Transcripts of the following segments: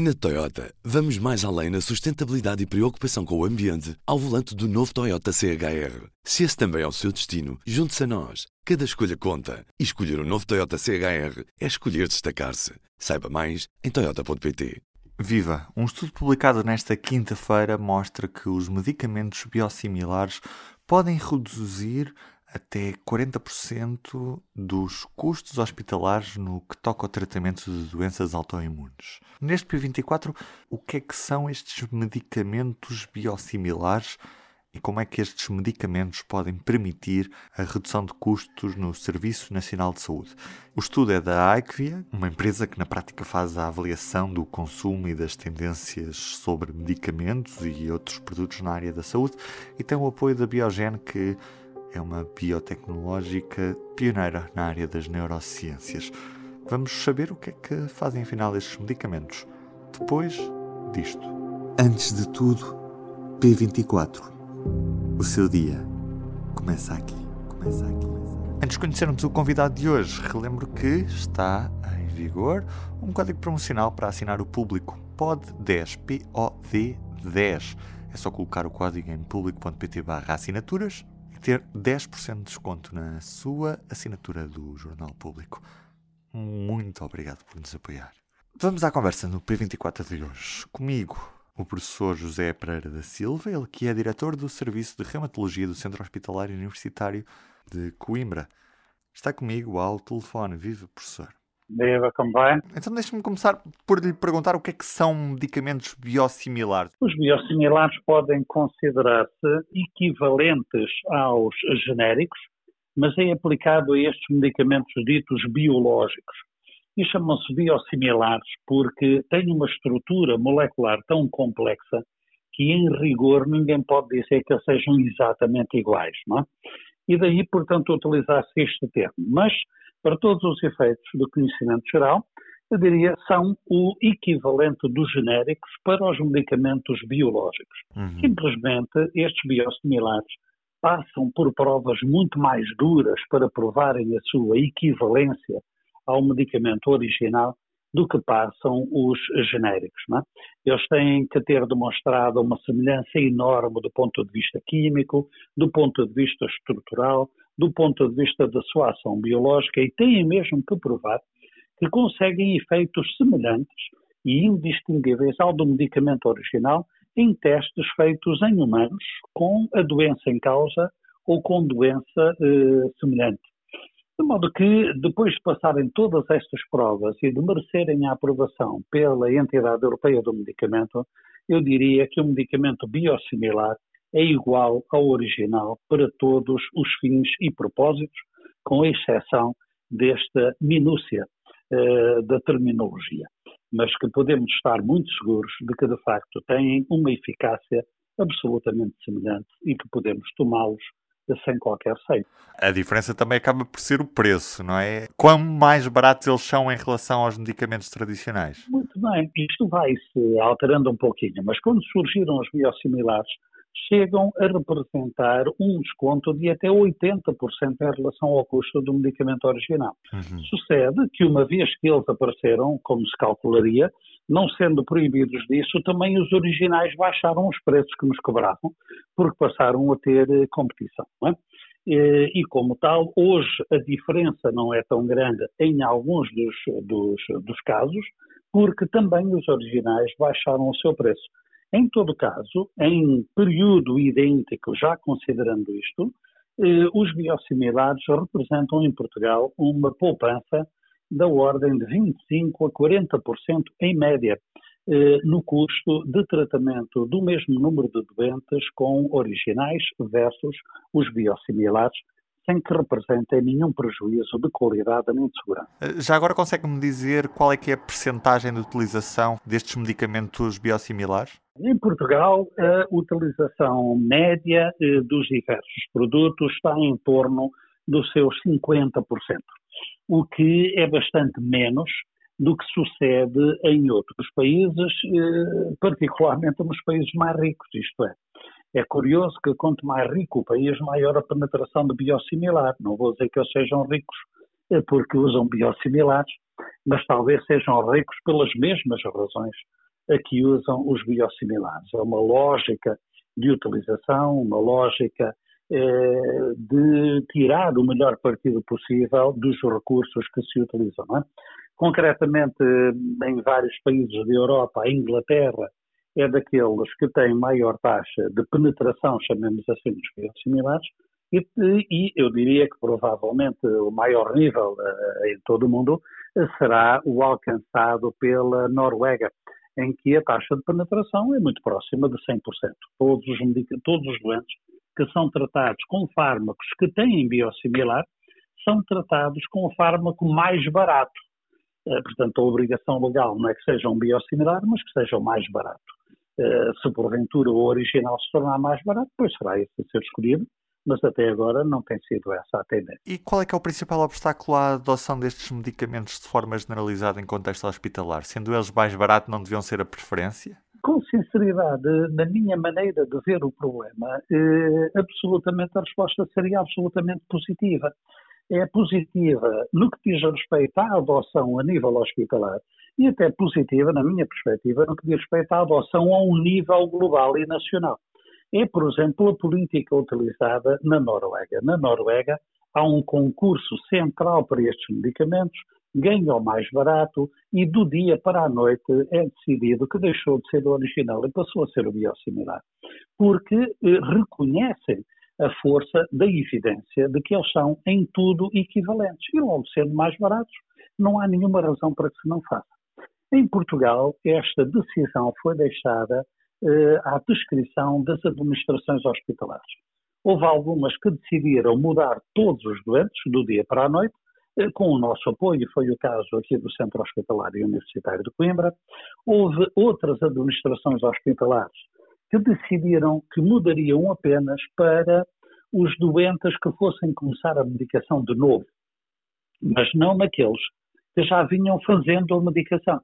Na Toyota, vamos mais além na sustentabilidade e preocupação com o ambiente ao volante do novo Toyota CHR. Se esse também é o seu destino, junte-se a nós. Cada escolha conta. E escolher o um novo Toyota CHR é escolher destacar-se. Saiba mais em Toyota.pt. Viva! Um estudo publicado nesta quinta-feira mostra que os medicamentos biosimilares podem reduzir até 40% dos custos hospitalares no que toca ao tratamento de doenças autoimunes. Neste P24, o que é que são estes medicamentos biosimilares e como é que estes medicamentos podem permitir a redução de custos no Serviço Nacional de Saúde. O estudo é da Aikvia, uma empresa que na prática faz a avaliação do consumo e das tendências sobre medicamentos e outros produtos na área da saúde e tem o apoio da Biogen que é uma biotecnológica pioneira na área das neurociências. Vamos saber o que é que fazem afinal estes medicamentos depois disto. Antes de tudo, P24. O seu dia começa aqui. Começa aqui. Antes de conhecermos o convidado de hoje, relembro que está em vigor um código promocional para assinar o público POD10, P-O-D-10. É só colocar o código em público.pt barra assinaturas ter 10% de desconto na sua assinatura do Jornal Público. Muito obrigado por nos apoiar. Vamos à conversa no P24 de hoje. Comigo, o professor José Pereira da Silva, ele que é diretor do Serviço de Reumatologia do Centro Hospitalar Universitário de Coimbra. Está comigo ao telefone. Viva, professor. Então deixe-me começar por lhe perguntar o que é que são medicamentos biosimilares. Os biosimilares podem considerar-se equivalentes aos genéricos, mas é aplicado a estes medicamentos ditos biológicos. E chamam-se biosimilares porque têm uma estrutura molecular tão complexa que, em rigor, ninguém pode dizer que eles sejam exatamente iguais. Não é? E daí, portanto, utilizar-se este termo. Mas para todos os efeitos do conhecimento geral, eu diria, são o equivalente dos genéricos para os medicamentos biológicos. Uhum. Simplesmente, estes biosimilares passam por provas muito mais duras para provarem a sua equivalência ao medicamento original do que passam os genéricos. É? Eles têm que ter demonstrado uma semelhança enorme do ponto de vista químico, do ponto de vista estrutural, do ponto de vista da sua ação biológica e têm mesmo que provar que conseguem efeitos semelhantes e indistinguíveis ao do medicamento original em testes feitos em humanos com a doença em causa ou com doença eh, semelhante. De modo que, depois de passarem todas estas provas e de merecerem a aprovação pela Entidade Europeia do Medicamento, eu diria que o medicamento biosimilar é igual ao original para todos os fins e propósitos, com exceção desta minúcia uh, da terminologia, mas que podemos estar muito seguros de que, de facto, têm uma eficácia absolutamente semelhante e que podemos tomá-los sem qualquer receio. A diferença também acaba por ser o preço, não é? Quão mais baratos eles são em relação aos medicamentos tradicionais? Muito bem, isto vai-se alterando um pouquinho, mas quando surgiram os biosimilares, chegam a representar um desconto de até 80% em relação ao custo do medicamento original. Uhum. Sucede que, uma vez que eles apareceram, como se calcularia, não sendo proibidos disso, também os originais baixaram os preços que nos cobravam, porque passaram a ter eh, competição. É? E, como tal, hoje a diferença não é tão grande em alguns dos, dos, dos casos, porque também os originais baixaram o seu preço. Em todo caso, em período idêntico, já considerando isto, eh, os biosimilares representam em Portugal uma poupança da ordem de 25% a 40% em média eh, no custo de tratamento do mesmo número de doentes com originais versus os biosimilares, sem que representem nenhum prejuízo de qualidade nem de segurança. Eh, já agora consegue-me dizer qual é que é a percentagem de utilização destes medicamentos biosimilares? Em Portugal, a utilização média eh, dos diversos produtos está em torno dos seus 50%, o que é bastante menos do que sucede em outros países, eh, particularmente nos países mais ricos, isto é. É curioso que quanto mais rico o país, maior a penetração de biosimilar. Não vou dizer que eles sejam ricos é porque usam biosimilares, mas talvez sejam ricos pelas mesmas razões a que usam os biosimilares. É uma lógica de utilização, uma lógica eh, de tirar o melhor partido possível dos recursos que se utilizam. É? Concretamente, em vários países da Europa, a Inglaterra é daqueles que têm maior taxa de penetração, chamemos assim, dos biosimilares, e, e eu diria que provavelmente o maior nível uh, em todo o mundo será o alcançado pela Noruega, em que a taxa de penetração é muito próxima de 100%. Todos os, todos os doentes que são tratados com fármacos que têm biosimilar são tratados com o fármaco mais barato. Eh, portanto, a obrigação legal não é que seja um biosimilar, mas que seja o mais barato. Eh, se porventura o original se tornar mais barato, pois será esse a ser escolhido, mas até agora não tem sido essa a tendência. E qual é que é o principal obstáculo à adoção destes medicamentos de forma generalizada em contexto hospitalar? Sendo eles mais baratos, não deviam ser a preferência? Com sinceridade, na minha maneira de ver o problema, eh, absolutamente a resposta seria absolutamente positiva. É positiva no que diz respeito à adoção a nível hospitalar e até positiva, na minha perspectiva, no que diz respeito à adoção a um nível global e nacional. É, por exemplo, a política utilizada na Noruega. Na Noruega há um concurso central para estes medicamentos ganha o mais barato e do dia para a noite é decidido que deixou de ser o original e passou a ser o biosimilar. Porque eh, reconhecem a força da evidência de que eles são em tudo equivalentes. E logo sendo mais baratos, não há nenhuma razão para que se não faça. Em Portugal, esta decisão foi deixada eh, à descrição das administrações hospitalares. Houve algumas que decidiram mudar todos os doentes do dia para a noite, eh, com o nosso apoio, foi o caso aqui do Centro Hospitalar e Universitário de Coimbra. Houve outras administrações hospitalares que decidiram que mudariam apenas para os doentes que fossem começar a medicação de novo, mas não naqueles que já vinham fazendo a medicação.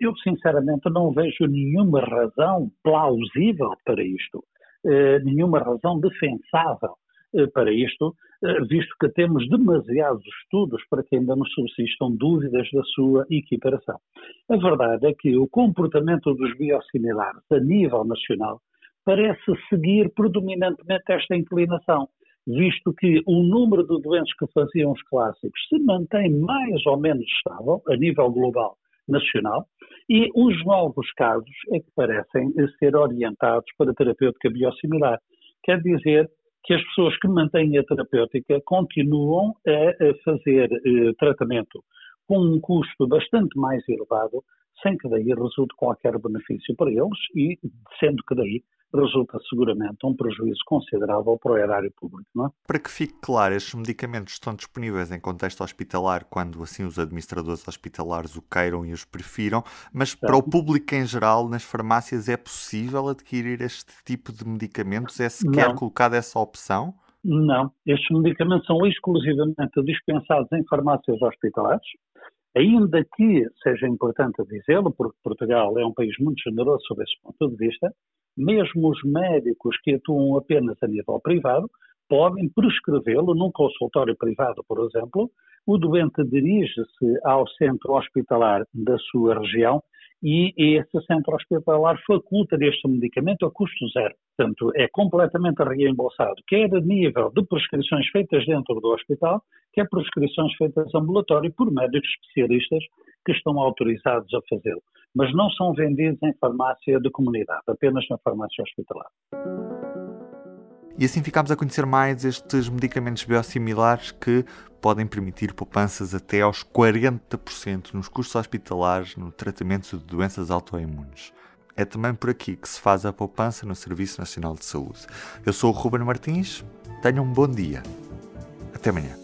Eu, sinceramente, não vejo nenhuma razão plausível para isto, eh, nenhuma razão defensável eh, para isto, eh, visto que temos demasiados estudos para que ainda nos subsistam dúvidas da sua equiparação. A verdade é que o comportamento dos biosimilares a nível nacional parece seguir predominantemente esta inclinação, visto que o número de doentes que faziam os clássicos se mantém mais ou menos estável a nível global nacional e os novos casos é que parecem ser orientados para terapêutica biosimilar. Quer dizer que as pessoas que mantêm a terapêutica continuam a, fazer eh, tratamento com um custo bastante mais elevado, sem que daí resulte qualquer benefício para eles e sendo que daí resulta seguramente um prejuízo considerável para o erário público. Não é? Para que fique claro, estes medicamentos estão disponíveis em contexto hospitalar quando assim os administradores hospitalares o queiram e os prefiram, mas certo. para o público em geral, nas farmácias, é possível adquirir este tipo de medicamentos? É sequer Não. colocada essa opção? Não, estes medicamentos são exclusivamente dispensados em farmácias hospitalares, ainda que seja importante dizê-lo, porque Portugal é um país muito generoso sob esse ponto de vista, mesmo os médicos que atuam apenas a nível privado podem prescrevê-lo num consultório privado, por exemplo. O doente dirige-se ao centro hospitalar da sua região e esse centro hospitalar faculta deste medicamento a custo zero. Portanto, é completamente reembolsado, quer a nível de prescrições feitas dentro do hospital, quer prescrições feitas ambulatório por médicos especialistas que estão autorizados a fazê-lo. Mas não são vendidos em farmácia de comunidade, apenas na farmácia hospitalar. E assim ficamos a conhecer mais estes medicamentos biosimilares que podem permitir poupanças até aos 40% nos custos hospitalares no tratamento de doenças autoimunes. É também por aqui que se faz a poupança no Serviço Nacional de Saúde. Eu sou o Ruben Martins, tenham um bom dia. Até amanhã.